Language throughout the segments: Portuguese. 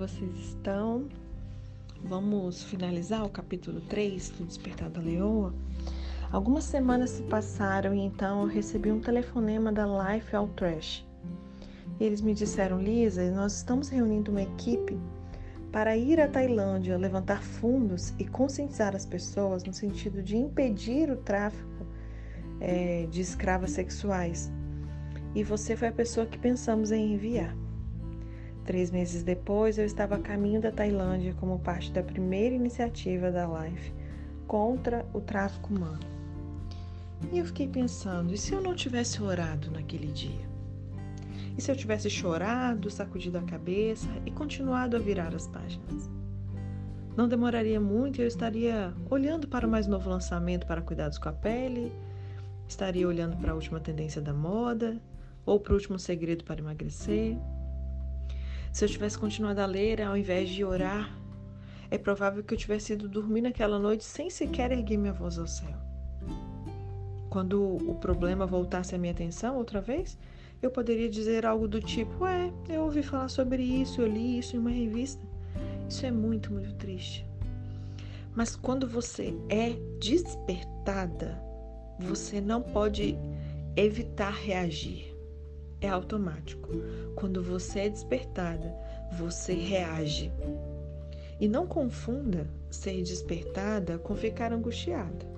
vocês estão? Vamos finalizar o capítulo 3 do Despertar da Leoa. Algumas semanas se passaram e então eu recebi um telefonema da Life All Trash. Eles me disseram, Lisa, nós estamos reunindo uma equipe para ir à Tailândia, levantar fundos e conscientizar as pessoas no sentido de impedir o tráfico é, de escravas sexuais. E você foi a pessoa que pensamos em enviar. Três meses depois, eu estava a caminho da Tailândia como parte da primeira iniciativa da Life contra o tráfico humano. E eu fiquei pensando: e se eu não tivesse orado naquele dia? E se eu tivesse chorado, sacudido a cabeça e continuado a virar as páginas? Não demoraria muito e eu estaria olhando para o mais novo lançamento para cuidados com a pele, estaria olhando para a última tendência da moda ou para o último segredo para emagrecer. Se eu tivesse continuado a ler ao invés de orar, é provável que eu tivesse ido dormir naquela noite sem sequer erguer minha voz ao céu. Quando o problema voltasse a minha atenção outra vez, eu poderia dizer algo do tipo: É, eu ouvi falar sobre isso, eu li isso em uma revista. Isso é muito, muito triste. Mas quando você é despertada, você não pode evitar reagir é automático. Quando você é despertada, você reage. E não confunda ser despertada com ficar angustiada.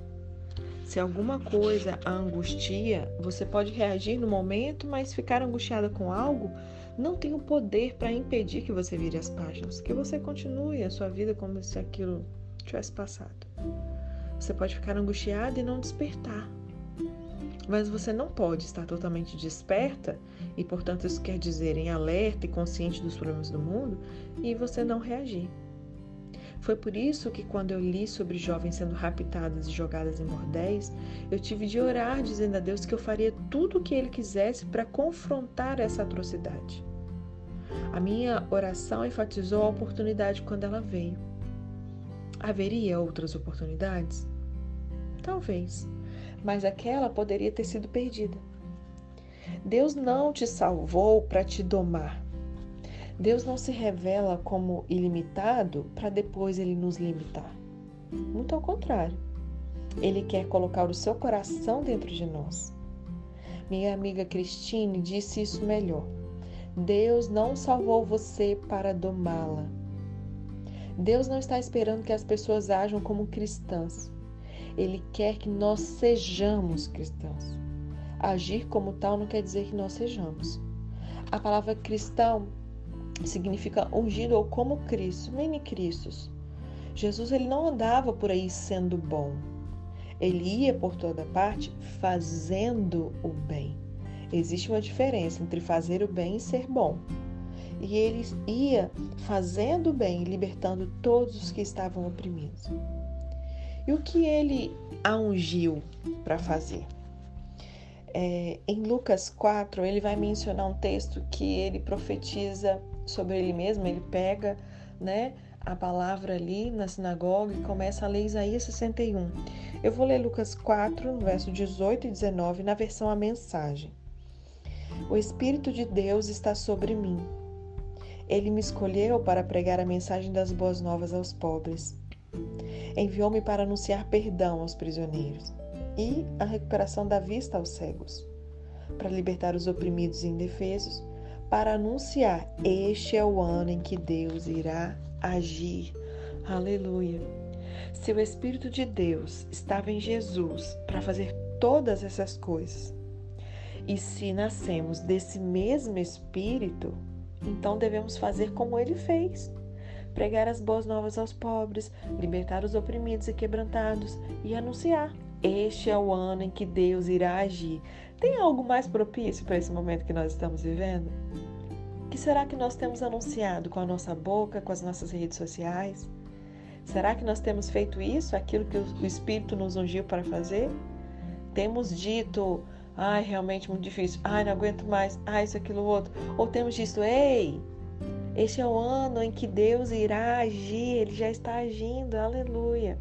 Se alguma coisa a angustia, você pode reagir no momento, mas ficar angustiada com algo não tem o poder para impedir que você vire as páginas, que você continue a sua vida como se aquilo tivesse passado. Você pode ficar angustiada e não despertar, mas você não pode estar totalmente desperta, e portanto isso quer dizer em alerta e consciente dos problemas do mundo, e você não reagir. Foi por isso que, quando eu li sobre jovens sendo raptadas e jogadas em bordéis, eu tive de orar dizendo a Deus que eu faria tudo o que Ele quisesse para confrontar essa atrocidade. A minha oração enfatizou a oportunidade quando ela veio. Haveria outras oportunidades? Talvez mas aquela poderia ter sido perdida. Deus não te salvou para te domar. Deus não se revela como ilimitado para depois ele nos limitar. Muito ao contrário. Ele quer colocar o seu coração dentro de nós. Minha amiga Cristine disse isso melhor. Deus não salvou você para domá-la. Deus não está esperando que as pessoas ajam como cristãs. Ele quer que nós sejamos cristãos. Agir como tal não quer dizer que nós sejamos. A palavra cristão significa ungido ou como Cristo, mini Cristos. Jesus ele não andava por aí sendo bom. Ele ia por toda parte fazendo o bem. Existe uma diferença entre fazer o bem e ser bom. E ele ia fazendo o bem, libertando todos os que estavam oprimidos. E o que ele a ungiu para fazer? É, em Lucas 4, ele vai mencionar um texto que ele profetiza sobre ele mesmo, ele pega né, a palavra ali na sinagoga e começa a ler Isaías 61. Eu vou ler Lucas 4, verso 18 e 19, na versão A Mensagem. O Espírito de Deus está sobre mim. Ele me escolheu para pregar a mensagem das boas novas aos pobres enviou-me para anunciar perdão aos prisioneiros e a recuperação da vista aos cegos, para libertar os oprimidos e indefesos, para anunciar: este é o ano em que Deus irá agir. Aleluia. Se o Espírito de Deus estava em Jesus para fazer todas essas coisas, e se nascemos desse mesmo Espírito, então devemos fazer como ele fez pregar as boas novas aos pobres, libertar os oprimidos e quebrantados e anunciar: este é o ano em que Deus irá agir. Tem algo mais propício para esse momento que nós estamos vivendo? que será que nós temos anunciado com a nossa boca, com as nossas redes sociais? Será que nós temos feito isso, aquilo que o Espírito nos ungiu para fazer? Temos dito, ai, realmente muito difícil, ai, não aguento mais, ai, isso, aquilo, outro. Ou temos dito, ei, este é o ano em que Deus irá agir, ele já está agindo, aleluia.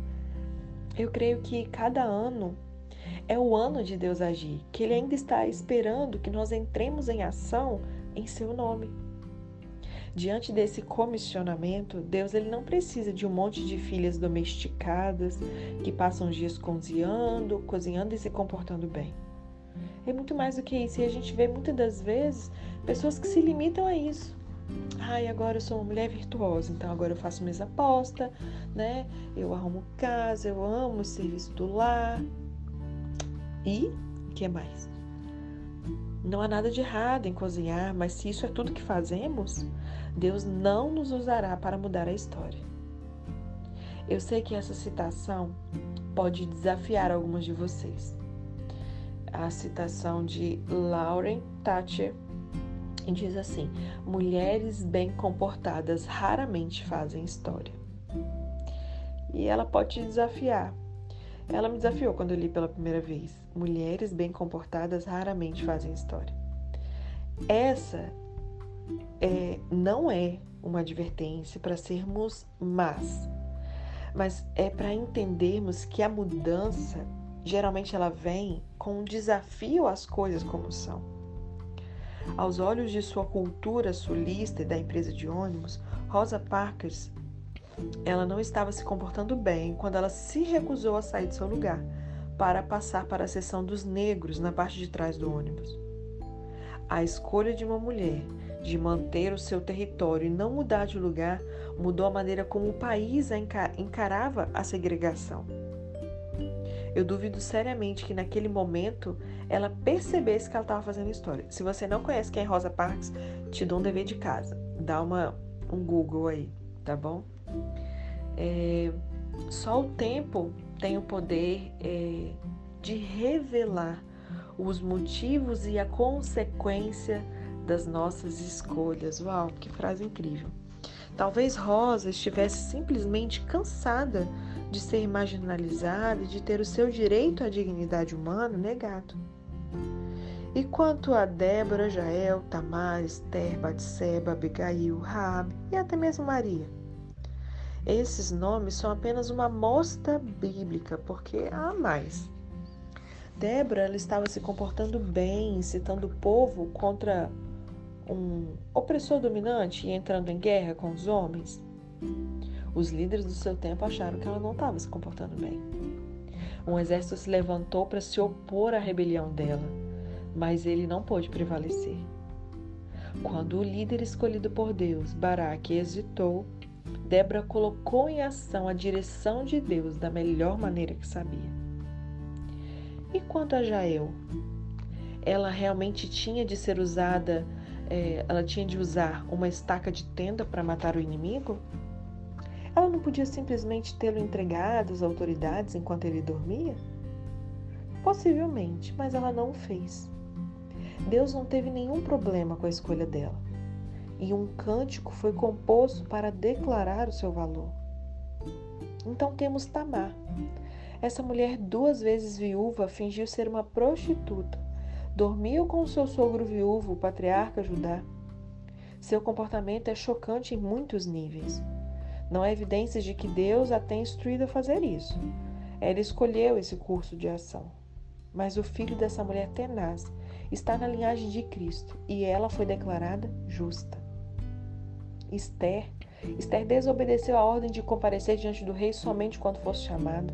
Eu creio que cada ano é o ano de Deus agir, que ele ainda está esperando que nós entremos em ação em seu nome. Diante desse comissionamento, Deus ele não precisa de um monte de filhas domesticadas que passam dias cozinhando, cozinhando e se comportando bem. É muito mais do que isso. E a gente vê muitas das vezes pessoas que se limitam a isso. Ai, agora eu sou uma mulher virtuosa, então agora eu faço mesa posta, né? Eu arrumo casa, eu amo o serviço do lar. E o que mais? Não há nada de errado em cozinhar, mas se isso é tudo que fazemos, Deus não nos usará para mudar a história. Eu sei que essa citação pode desafiar algumas de vocês. A citação de Lauren Thatcher diz assim: Mulheres bem comportadas raramente fazem história. E ela pode te desafiar. Ela me desafiou quando eu li pela primeira vez. Mulheres bem comportadas raramente fazem história. Essa é, não é uma advertência para sermos más, mas é para entendermos que a mudança geralmente ela vem com um desafio às coisas como são. Aos olhos de sua cultura sulista e da empresa de ônibus, Rosa Parks ela não estava se comportando bem quando ela se recusou a sair de seu lugar para passar para a seção dos negros na parte de trás do ônibus. A escolha de uma mulher de manter o seu território e não mudar de lugar mudou a maneira como o país encarava a segregação. Eu duvido seriamente que naquele momento ela percebesse que ela estava fazendo história. Se você não conhece quem é Rosa Parks, te dou um dever de casa. Dá uma, um Google aí, tá bom? É, só o tempo tem o poder é, de revelar os motivos e a consequência das nossas escolhas. Uau, que frase incrível! Talvez Rosa estivesse simplesmente cansada de ser marginalizada e de ter o seu direito à dignidade humana negado. E quanto a Débora, Jael, Tamar, Esther, Batseba, Abigail, Raab e até mesmo Maria? Esses nomes são apenas uma amostra bíblica, porque há mais. Débora ela estava se comportando bem, incitando o povo contra um opressor dominante e entrando em guerra com os homens. Os líderes do seu tempo acharam que ela não estava se comportando bem. Um exército se levantou para se opor à rebelião dela, mas ele não pôde prevalecer. Quando o líder escolhido por Deus, Baraque, hesitou, Débora colocou em ação a direção de Deus da melhor maneira que sabia. E quanto a Jael? Ela realmente tinha de ser usada, é, ela tinha de usar uma estaca de tenda para matar o inimigo? Ela não podia simplesmente tê-lo entregado às autoridades enquanto ele dormia? Possivelmente, mas ela não o fez. Deus não teve nenhum problema com a escolha dela e um cântico foi composto para declarar o seu valor. Então temos Tamar. Essa mulher, duas vezes viúva, fingiu ser uma prostituta. Dormiu com seu sogro viúvo, o patriarca Judá. Seu comportamento é chocante em muitos níveis. Não há evidências de que Deus a tenha instruído a fazer isso. Ela escolheu esse curso de ação. Mas o filho dessa mulher tenaz está na linhagem de Cristo e ela foi declarada justa. Esther. Esther desobedeceu a ordem de comparecer diante do rei somente quando fosse chamada.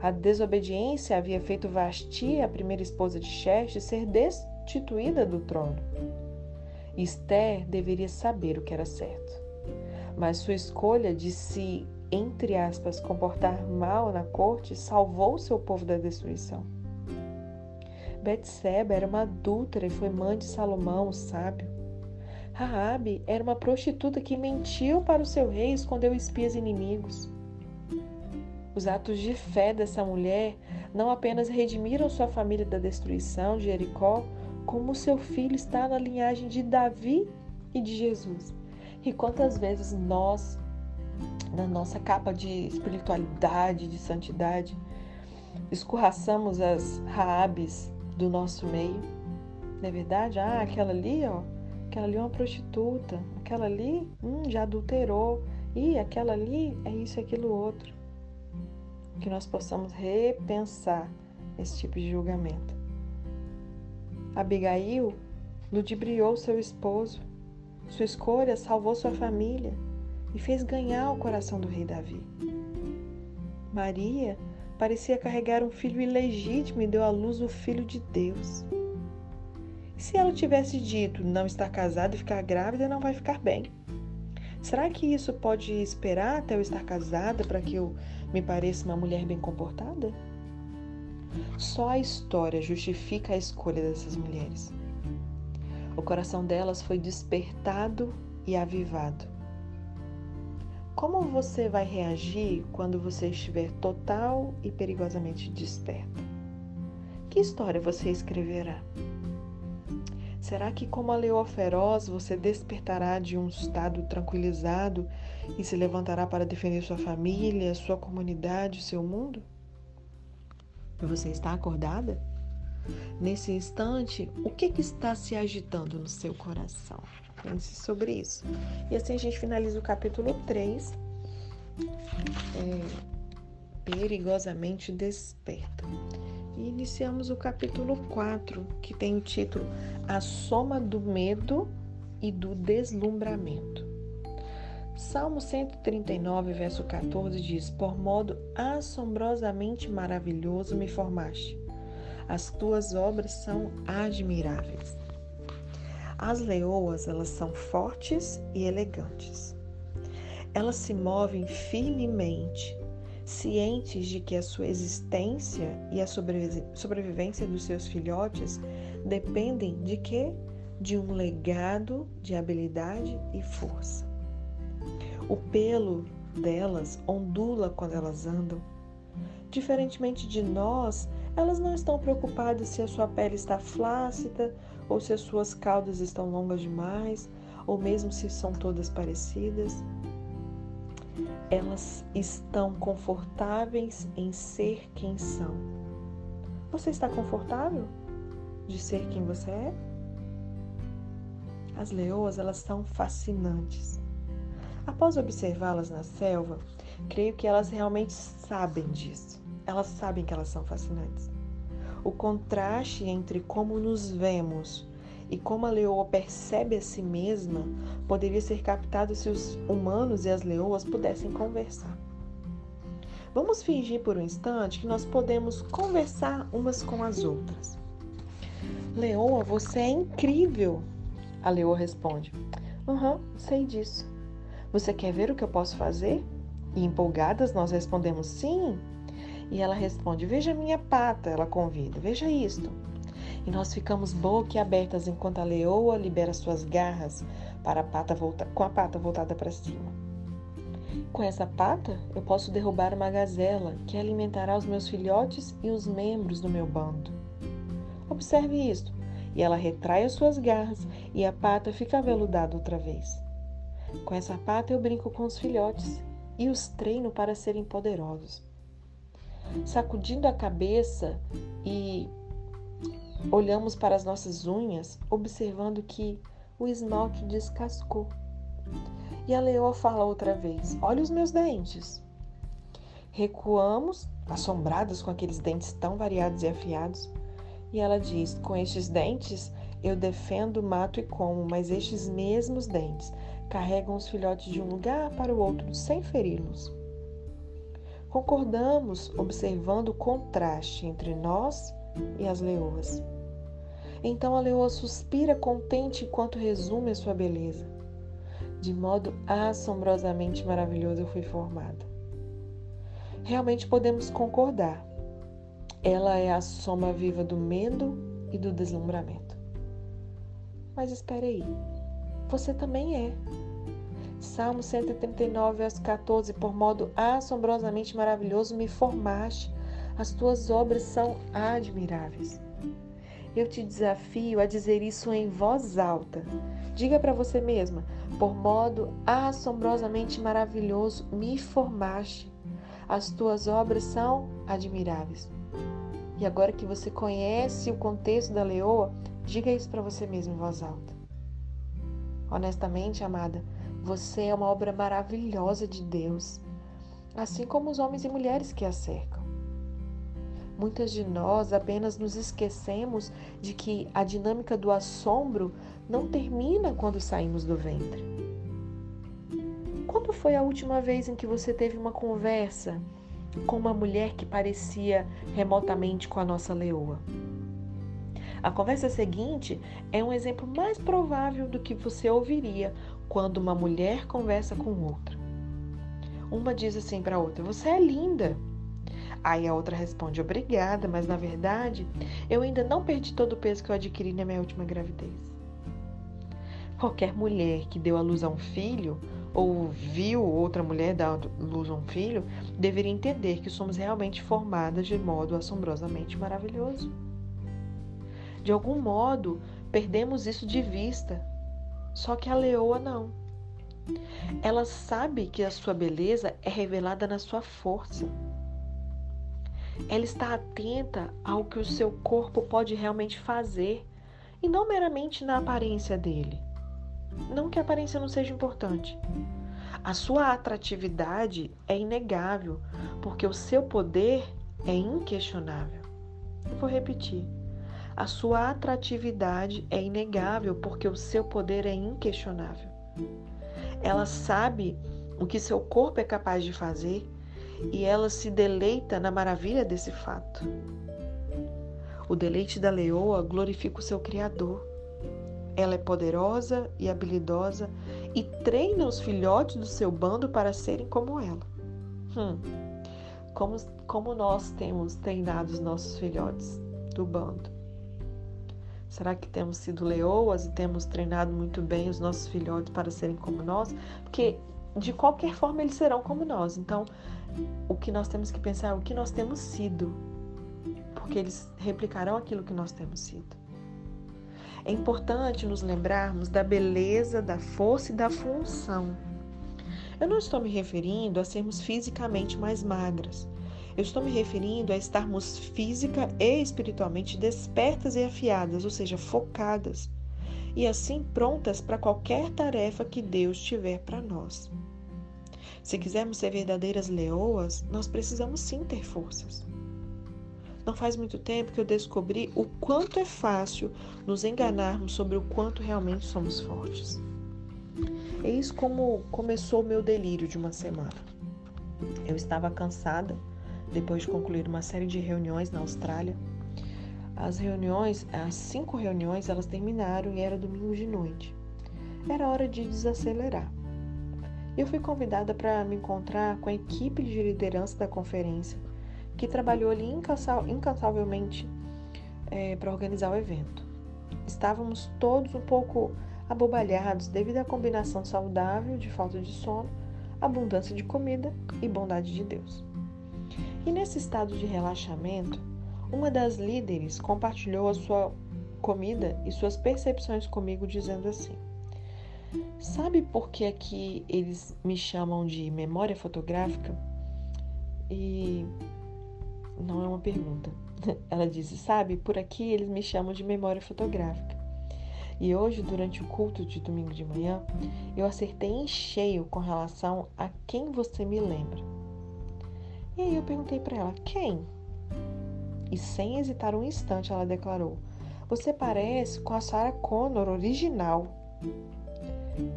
A desobediência havia feito Vasti, a primeira esposa de Xerxes, ser destituída do trono. Esther deveria saber o que era certo. Mas sua escolha de se, entre aspas, comportar mal na corte salvou seu povo da destruição. Betseba era uma adúltera e foi mãe de Salomão, o sábio. Raabe era uma prostituta que mentiu para o seu rei e escondeu espias inimigos. Os atos de fé dessa mulher não apenas redimiram sua família da destruição de Jericó, como seu filho está na linhagem de Davi e de Jesus. E quantas vezes nós, na nossa capa de espiritualidade, de santidade, escorraçamos as Raabes do nosso meio? Não é verdade? Ah, aquela ali, ó, aquela ali é uma prostituta, aquela ali hum, já adulterou, e aquela ali é isso e aquilo outro. Que nós possamos repensar esse tipo de julgamento. Abigail ludibriou seu esposo. Sua escolha salvou sua família e fez ganhar o coração do rei Davi. Maria parecia carregar um filho ilegítimo e deu à luz o filho de Deus. E se ela tivesse dito não estar casada e ficar grávida, não vai ficar bem? Será que isso pode esperar até eu estar casada para que eu me pareça uma mulher bem comportada? Só a história justifica a escolha dessas mulheres. O coração delas foi despertado e avivado. Como você vai reagir quando você estiver total e perigosamente desperta? Que história você escreverá? Será que, como a leoa feroz, você despertará de um estado tranquilizado e se levantará para defender sua família, sua comunidade, seu mundo? Você está acordada? Nesse instante, o que, que está se agitando no seu coração? Pense sobre isso. E assim a gente finaliza o capítulo 3. É, perigosamente desperta. E iniciamos o capítulo 4, que tem o título A Soma do Medo e do Deslumbramento. Salmo 139, verso 14 diz: Por modo assombrosamente maravilhoso me formaste. As tuas obras são admiráveis. As leoas, elas são fortes e elegantes. Elas se movem firmemente, cientes de que a sua existência e a sobrevivência dos seus filhotes dependem de quê? De um legado de habilidade e força. O pelo delas ondula quando elas andam. Diferentemente de nós, elas não estão preocupadas se a sua pele está flácida ou se as suas caudas estão longas demais, ou mesmo se são todas parecidas. Elas estão confortáveis em ser quem são. Você está confortável de ser quem você é? As leoas, elas são fascinantes. Após observá-las na selva, creio que elas realmente sabem disso. Elas sabem que elas são fascinantes. O contraste entre como nos vemos e como a leoa percebe a si mesma poderia ser captado se os humanos e as leoas pudessem conversar. Vamos fingir por um instante que nós podemos conversar umas com as outras. Leoa, você é incrível! A leoa responde: Aham, uhum, sei disso. Você quer ver o que eu posso fazer? E empolgadas nós respondemos sim. E ela responde: Veja minha pata, ela convida, veja isto. E nós ficamos boquiabertas enquanto a leoa libera suas garras para a pata volta, com a pata voltada para cima. Com essa pata, eu posso derrubar uma gazela que alimentará os meus filhotes e os membros do meu bando. Observe isto. E ela retrai as suas garras e a pata fica aveludada outra vez. Com essa pata eu brinco com os filhotes e os treino para serem poderosos. Sacudindo a cabeça e olhamos para as nossas unhas, observando que o esmalte descascou. E a leoa fala outra vez: Olha os meus dentes. Recuamos, assombrados com aqueles dentes tão variados e afiados, e ela diz: Com estes dentes eu defendo, mato e como, mas estes mesmos dentes carregam os filhotes de um lugar para o outro sem feri-los. Concordamos observando o contraste entre nós e as leoas. Então a leoa suspira contente enquanto resume a sua beleza. De modo assombrosamente maravilhoso eu fui formada. Realmente podemos concordar. Ela é a soma viva do medo e do deslumbramento. Mas espere aí. Você também é. Salmo 139, verso 14: Por modo assombrosamente maravilhoso me formaste, as tuas obras são admiráveis. Eu te desafio a dizer isso em voz alta. Diga para você mesma: Por modo assombrosamente maravilhoso me formaste, as tuas obras são admiráveis. E agora que você conhece o contexto da leoa, diga isso para você mesma em voz alta. Honestamente, amada, você é uma obra maravilhosa de Deus, assim como os homens e mulheres que a cercam. Muitas de nós apenas nos esquecemos de que a dinâmica do assombro não termina quando saímos do ventre. Quando foi a última vez em que você teve uma conversa com uma mulher que parecia remotamente com a nossa leoa? A conversa seguinte é um exemplo mais provável do que você ouviria quando uma mulher conversa com outra. Uma diz assim para a outra: Você é linda. Aí a outra responde: Obrigada, mas na verdade eu ainda não perdi todo o peso que eu adquiri na minha última gravidez. Qualquer mulher que deu à luz a um filho ou viu outra mulher dar luz a um filho deveria entender que somos realmente formadas de modo assombrosamente maravilhoso. De algum modo, perdemos isso de vista. Só que a leoa não. Ela sabe que a sua beleza é revelada na sua força. Ela está atenta ao que o seu corpo pode realmente fazer e não meramente na aparência dele. Não que a aparência não seja importante. A sua atratividade é inegável, porque o seu poder é inquestionável. Eu vou repetir. A sua atratividade é inegável, porque o seu poder é inquestionável. Ela sabe o que seu corpo é capaz de fazer e ela se deleita na maravilha desse fato. O deleite da leoa glorifica o seu Criador. Ela é poderosa e habilidosa e treina os filhotes do seu bando para serem como ela. Hum, como, como nós temos treinado os nossos filhotes do bando? Será que temos sido leoas e temos treinado muito bem os nossos filhotes para serem como nós? Porque de qualquer forma eles serão como nós. Então, o que nós temos que pensar é o que nós temos sido, porque eles replicarão aquilo que nós temos sido. É importante nos lembrarmos da beleza, da força e da função. Eu não estou me referindo a sermos fisicamente mais magras. Eu estou me referindo a estarmos física e espiritualmente despertas e afiadas, ou seja, focadas, e assim prontas para qualquer tarefa que Deus tiver para nós. Se quisermos ser verdadeiras leoas, nós precisamos sim ter forças. Não faz muito tempo que eu descobri o quanto é fácil nos enganarmos sobre o quanto realmente somos fortes. Eis como começou o meu delírio de uma semana. Eu estava cansada depois de concluir uma série de reuniões na Austrália. As reuniões, as cinco reuniões, elas terminaram e era domingo de noite. Era hora de desacelerar. Eu fui convidada para me encontrar com a equipe de liderança da conferência, que trabalhou ali incansavelmente é, para organizar o evento. Estávamos todos um pouco abobalhados devido à combinação saudável de falta de sono, abundância de comida e bondade de Deus. E nesse estado de relaxamento, uma das líderes compartilhou a sua comida e suas percepções comigo, dizendo assim: Sabe por que aqui eles me chamam de memória fotográfica? E não é uma pergunta. Ela disse: Sabe, por aqui eles me chamam de memória fotográfica. E hoje, durante o culto de domingo de manhã, eu acertei em cheio com relação a quem você me lembra. E aí eu perguntei para ela: quem? E sem hesitar um instante, ela declarou: Você parece com a Sarah Connor original.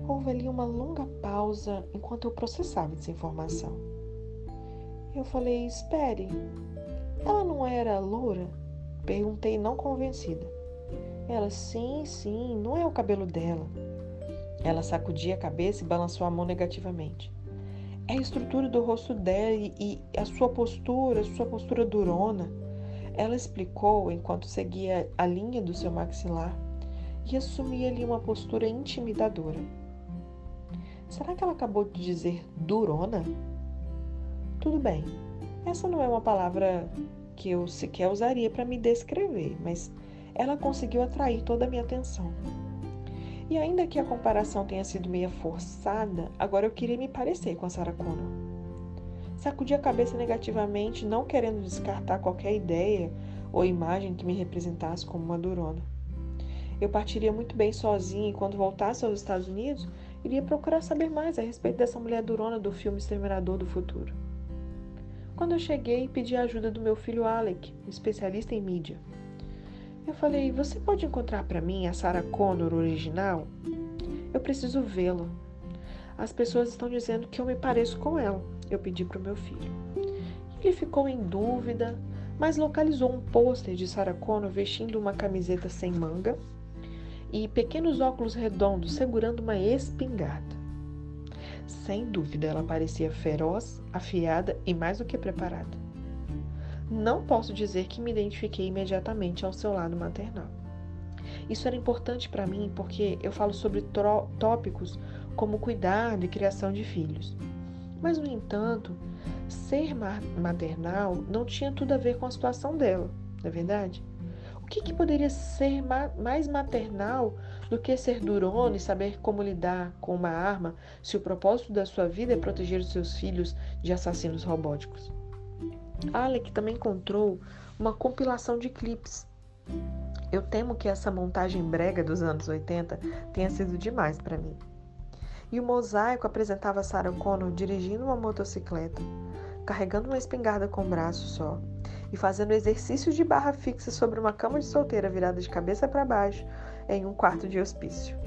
Houve ali uma longa pausa enquanto eu processava essa informação. Eu falei: Espere, ela não era loura? Perguntei, não convencida. Ela: Sim, sim, não é o cabelo dela. Ela sacudia a cabeça e balançou a mão negativamente é a estrutura do rosto dela e a sua postura, sua postura durona. Ela explicou enquanto seguia a linha do seu maxilar e assumia ali uma postura intimidadora. Será que ela acabou de dizer durona? Tudo bem, essa não é uma palavra que eu sequer usaria para me descrever, mas ela conseguiu atrair toda a minha atenção. E ainda que a comparação tenha sido meia forçada, agora eu queria me parecer com a Sarah Connor. Sacudi a cabeça negativamente, não querendo descartar qualquer ideia ou imagem que me representasse como uma durona. Eu partiria muito bem sozinha e quando voltasse aos Estados Unidos, iria procurar saber mais a respeito dessa mulher durona do filme Exterminador do Futuro. quando eu cheguei, pedi a ajuda do meu filho Alec, especialista em mídia. Eu falei: Você pode encontrar para mim a Sarah Connor original? Eu preciso vê-la. As pessoas estão dizendo que eu me pareço com ela. Eu pedi para o meu filho. Ele ficou em dúvida, mas localizou um pôster de Sarah Connor vestindo uma camiseta sem manga e pequenos óculos redondos segurando uma espingarda. Sem dúvida, ela parecia feroz, afiada e mais do que preparada. Não posso dizer que me identifiquei imediatamente ao seu lado maternal. Isso era importante para mim porque eu falo sobre tópicos como cuidado e criação de filhos. Mas, no entanto, ser maternal não tinha tudo a ver com a situação dela, não é verdade? O que, que poderia ser ma mais maternal do que ser durona e saber como lidar com uma arma se o propósito da sua vida é proteger os seus filhos de assassinos robóticos? Alec também encontrou uma compilação de clipes. Eu temo que essa montagem brega dos anos 80 tenha sido demais para mim. E o mosaico apresentava Sarah Connor dirigindo uma motocicleta, carregando uma espingarda com um braço só e fazendo exercícios de barra fixa sobre uma cama de solteira virada de cabeça para baixo em um quarto de hospício.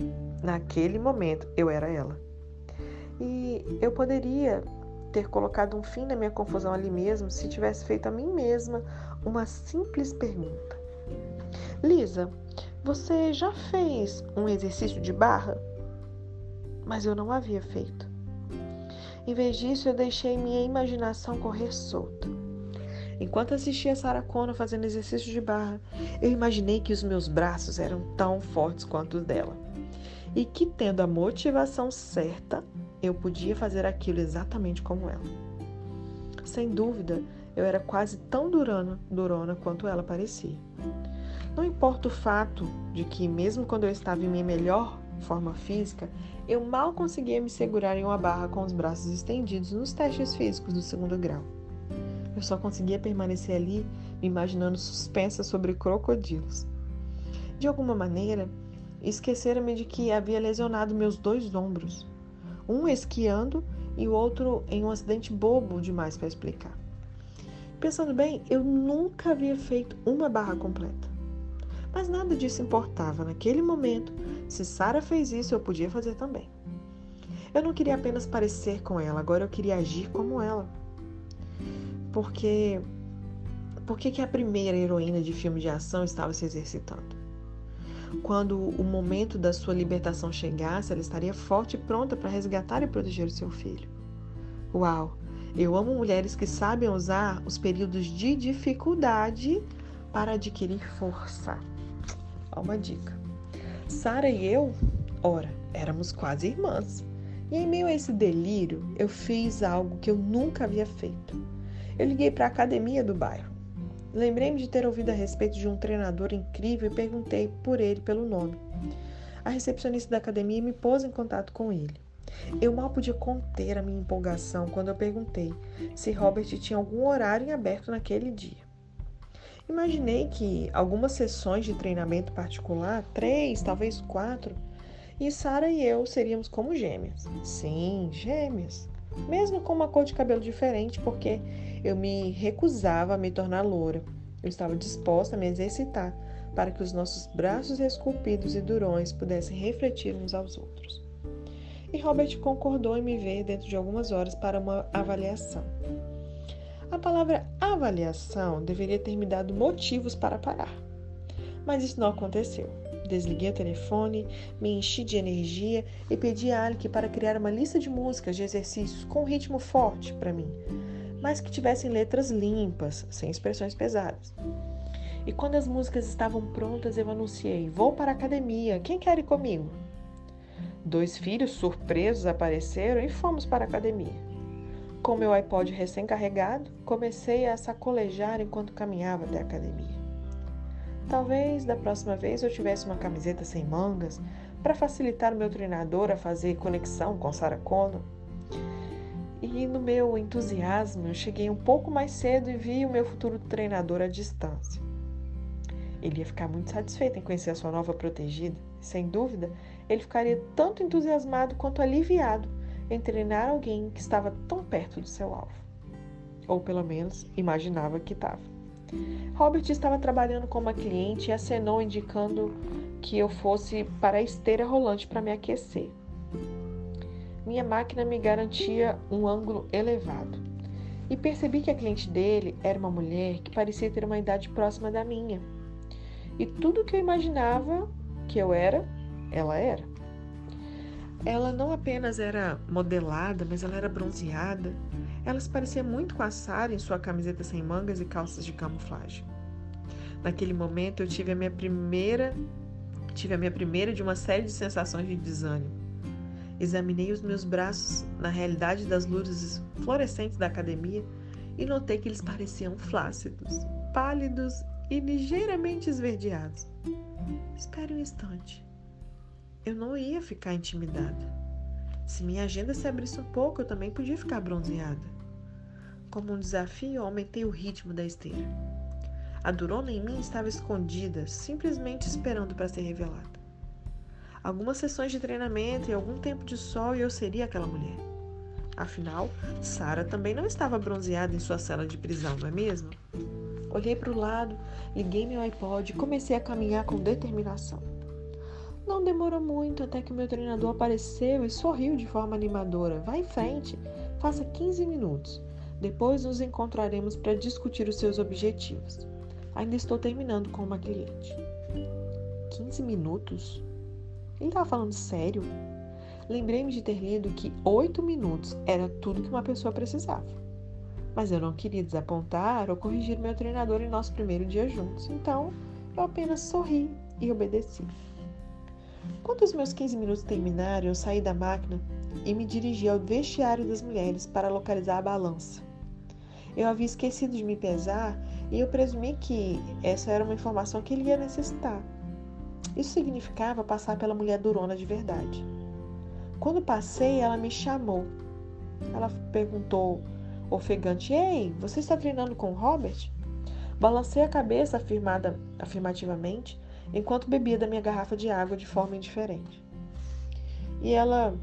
Naquele momento, eu era ela. E eu poderia ter colocado um fim na minha confusão ali mesmo se tivesse feito a mim mesma uma simples pergunta. Lisa, você já fez um exercício de barra? Mas eu não havia feito. Em vez disso, eu deixei minha imaginação correr solta. Enquanto assistia Sarah Connor fazendo exercício de barra, eu imaginei que os meus braços eram tão fortes quanto os dela. E que, tendo a motivação certa, eu podia fazer aquilo exatamente como ela. Sem dúvida, eu era quase tão durana, durona quanto ela parecia. Não importa o fato de que, mesmo quando eu estava em minha melhor forma física, eu mal conseguia me segurar em uma barra com os braços estendidos nos testes físicos do segundo grau. Eu só conseguia permanecer ali, me imaginando suspensa sobre crocodilos. De alguma maneira, esquecera-me de que havia lesionado meus dois ombros, um esquiando e o outro em um acidente bobo demais para explicar. Pensando bem, eu nunca havia feito uma barra completa. Mas nada disso importava. Naquele momento, se Sara fez isso, eu podia fazer também. Eu não queria apenas parecer com ela, agora eu queria agir como ela. Porque por que, a primeira heroína de filme de ação estava se exercitando? Quando o momento da sua libertação chegasse, ela estaria forte e pronta para resgatar e proteger o seu filho. Uau! Eu amo mulheres que sabem usar os períodos de dificuldade para adquirir força. Ó, uma dica. Sara e eu, ora, éramos quase irmãs. E em meio a esse delírio, eu fiz algo que eu nunca havia feito. Eu liguei para a academia do bairro. Lembrei-me de ter ouvido a respeito de um treinador incrível e perguntei por ele pelo nome. A recepcionista da academia me pôs em contato com ele. Eu mal podia conter a minha empolgação quando eu perguntei se Robert tinha algum horário em aberto naquele dia. Imaginei que algumas sessões de treinamento particular, três, talvez quatro, e Sara e eu seríamos como gêmeas. Sim, gêmeas. Mesmo com uma cor de cabelo diferente, porque eu me recusava a me tornar loura. Eu estava disposta a me exercitar para que os nossos braços esculpidos e durões pudessem refletir uns aos outros. E Robert concordou em me ver dentro de algumas horas para uma avaliação. A palavra avaliação deveria ter me dado motivos para parar. Mas isso não aconteceu. Desliguei o telefone, me enchi de energia e pedi a Alec para criar uma lista de músicas de exercícios com ritmo forte para mim, mas que tivessem letras limpas, sem expressões pesadas. E quando as músicas estavam prontas, eu anunciei: Vou para a academia, quem quer ir comigo? Dois filhos surpresos apareceram e fomos para a academia. Com meu iPod recém-carregado, comecei a sacolejar enquanto caminhava até a academia. Talvez da próxima vez eu tivesse uma camiseta sem mangas para facilitar o meu treinador a fazer conexão com Sarah Connor e no meu entusiasmo, eu cheguei um pouco mais cedo e vi o meu futuro treinador à distância. Ele ia ficar muito satisfeito em conhecer a sua nova protegida. Sem dúvida, ele ficaria tanto entusiasmado quanto aliviado em treinar alguém que estava tão perto do seu alvo. ou pelo menos imaginava que estava. Robert estava trabalhando com uma cliente e acenou indicando que eu fosse para a esteira rolante para me aquecer. Minha máquina me garantia um ângulo elevado. E percebi que a cliente dele era uma mulher que parecia ter uma idade próxima da minha. E tudo que eu imaginava que eu era, ela era. Ela não apenas era modelada, mas ela era bronzeada. Ela se parecia muito com a Sarah em sua camiseta sem mangas e calças de camuflagem. Naquele momento eu tive a minha primeira tive a minha primeira de uma série de sensações de desânimo. Examinei os meus braços na realidade das luzes fluorescentes da academia e notei que eles pareciam flácidos, pálidos e ligeiramente esverdeados. Espere um instante. Eu não ia ficar intimidada. Se minha agenda se abrisse um pouco, eu também podia ficar bronzeada. Como um desafio, aumentei o ritmo da esteira. A durona em mim estava escondida, simplesmente esperando para ser revelada. Algumas sessões de treinamento e algum tempo de sol e eu seria aquela mulher. Afinal, Sara também não estava bronzeada em sua cela de prisão, não é mesmo? Olhei para o lado, liguei meu iPod e comecei a caminhar com determinação. Não demorou muito até que o meu treinador apareceu e sorriu de forma animadora. Vá em frente, faça 15 minutos. Depois nos encontraremos para discutir os seus objetivos. Ainda estou terminando com uma cliente. 15 minutos? Ele estava falando sério? Lembrei-me de ter lido que 8 minutos era tudo que uma pessoa precisava. Mas eu não queria desapontar ou corrigir meu treinador em nosso primeiro dia juntos, então eu apenas sorri e obedeci. Quando os meus 15 minutos terminaram, eu saí da máquina e me dirigi ao vestiário das mulheres para localizar a balança. Eu havia esquecido de me pesar e eu presumi que essa era uma informação que ele ia necessitar. Isso significava passar pela mulher durona de verdade. Quando passei, ela me chamou. Ela perguntou, ofegante: Ei, você está treinando com o Robert? Balancei a cabeça afirmada, afirmativamente enquanto bebia da minha garrafa de água de forma indiferente. E ela,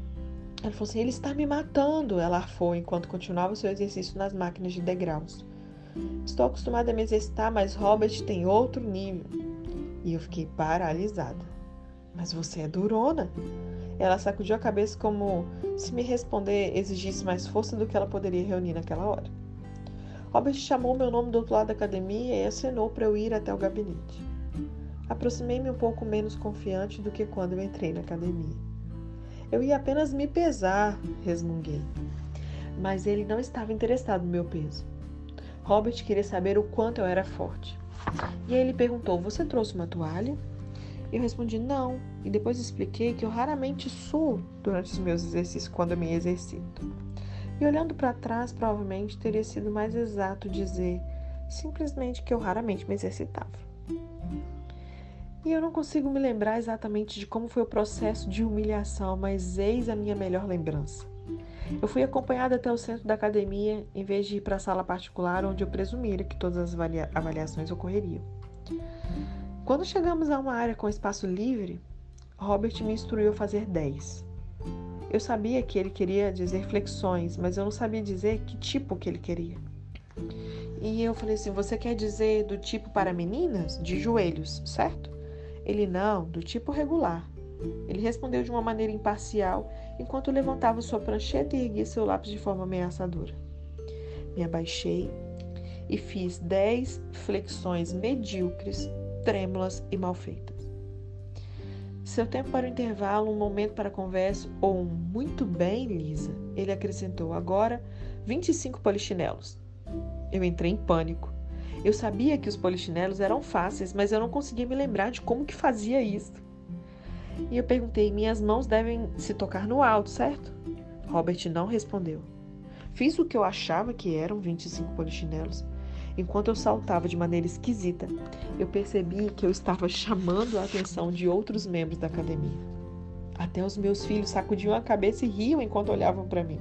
ela falou assim: Ele está me matando, ela arfou enquanto continuava seu exercício nas máquinas de degraus. Estou acostumada a me exercitar, mas Robert tem outro nível. E eu fiquei paralisada. Mas você é durona? Ela sacudiu a cabeça como se me responder exigisse mais força do que ela poderia reunir naquela hora. Robert chamou meu nome do outro lado da academia e acenou para eu ir até o gabinete. Aproximei-me um pouco menos confiante do que quando eu entrei na academia. Eu ia apenas me pesar, resmunguei. Mas ele não estava interessado no meu peso. Robert queria saber o quanto eu era forte. E aí ele perguntou: Você trouxe uma toalha? Eu respondi não, e depois expliquei que eu raramente suo durante os meus exercícios quando eu me exercito. E olhando para trás, provavelmente teria sido mais exato dizer simplesmente que eu raramente me exercitava. E eu não consigo me lembrar exatamente de como foi o processo de humilhação, mas eis a minha melhor lembrança. Eu fui acompanhada até o centro da academia em vez de ir para a sala particular onde eu presumira que todas as avalia avaliações ocorreriam. Quando chegamos a uma área com espaço livre, Robert me instruiu a fazer 10. Eu sabia que ele queria dizer flexões, mas eu não sabia dizer que tipo que ele queria. E eu falei assim: Você quer dizer do tipo para meninas? De joelhos, certo? Ele não, do tipo regular. Ele respondeu de uma maneira imparcial enquanto levantava sua prancheta e erguia seu lápis de forma ameaçadora. Me abaixei e fiz dez flexões medíocres, trêmulas e mal feitas. Seu tempo para o intervalo, um momento para a conversa ou um muito bem, Lisa, ele acrescentou agora 25 polichinelos. Eu entrei em pânico. Eu sabia que os polichinelos eram fáceis, mas eu não conseguia me lembrar de como que fazia isso. E eu perguntei: minhas mãos devem se tocar no alto, certo? Robert não respondeu. Fiz o que eu achava que eram 25 polichinelos. Enquanto eu saltava de maneira esquisita, eu percebi que eu estava chamando a atenção de outros membros da academia. Até os meus filhos sacudiam a cabeça e riam enquanto olhavam para mim.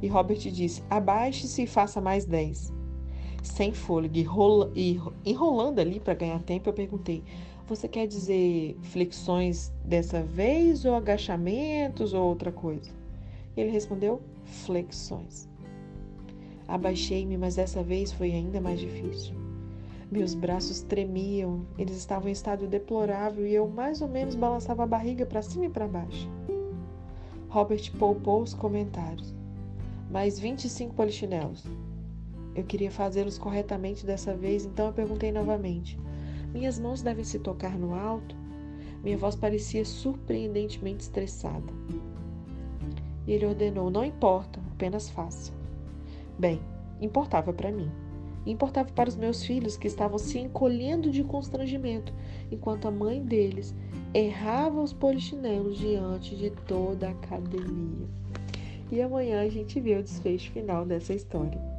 E Robert disse: Abaixe-se e faça mais dez sem fôlego e enrolando ali para ganhar tempo, eu perguntei: Você quer dizer flexões dessa vez ou agachamentos ou outra coisa? Ele respondeu: Flexões. Abaixei-me, mas dessa vez foi ainda mais difícil. Meus braços tremiam, eles estavam em estado deplorável e eu mais ou menos balançava a barriga para cima e para baixo. Robert poupou os comentários. Mais 25 polichinelos. Eu queria fazê-los corretamente dessa vez, então eu perguntei novamente: Minhas mãos devem se tocar no alto? Minha voz parecia surpreendentemente estressada. E ele ordenou: Não importa, apenas faça. Bem, importava para mim importava para os meus filhos que estavam se encolhendo de constrangimento, enquanto a mãe deles errava os polichinelos diante de toda a academia. E amanhã a gente vê o desfecho final dessa história.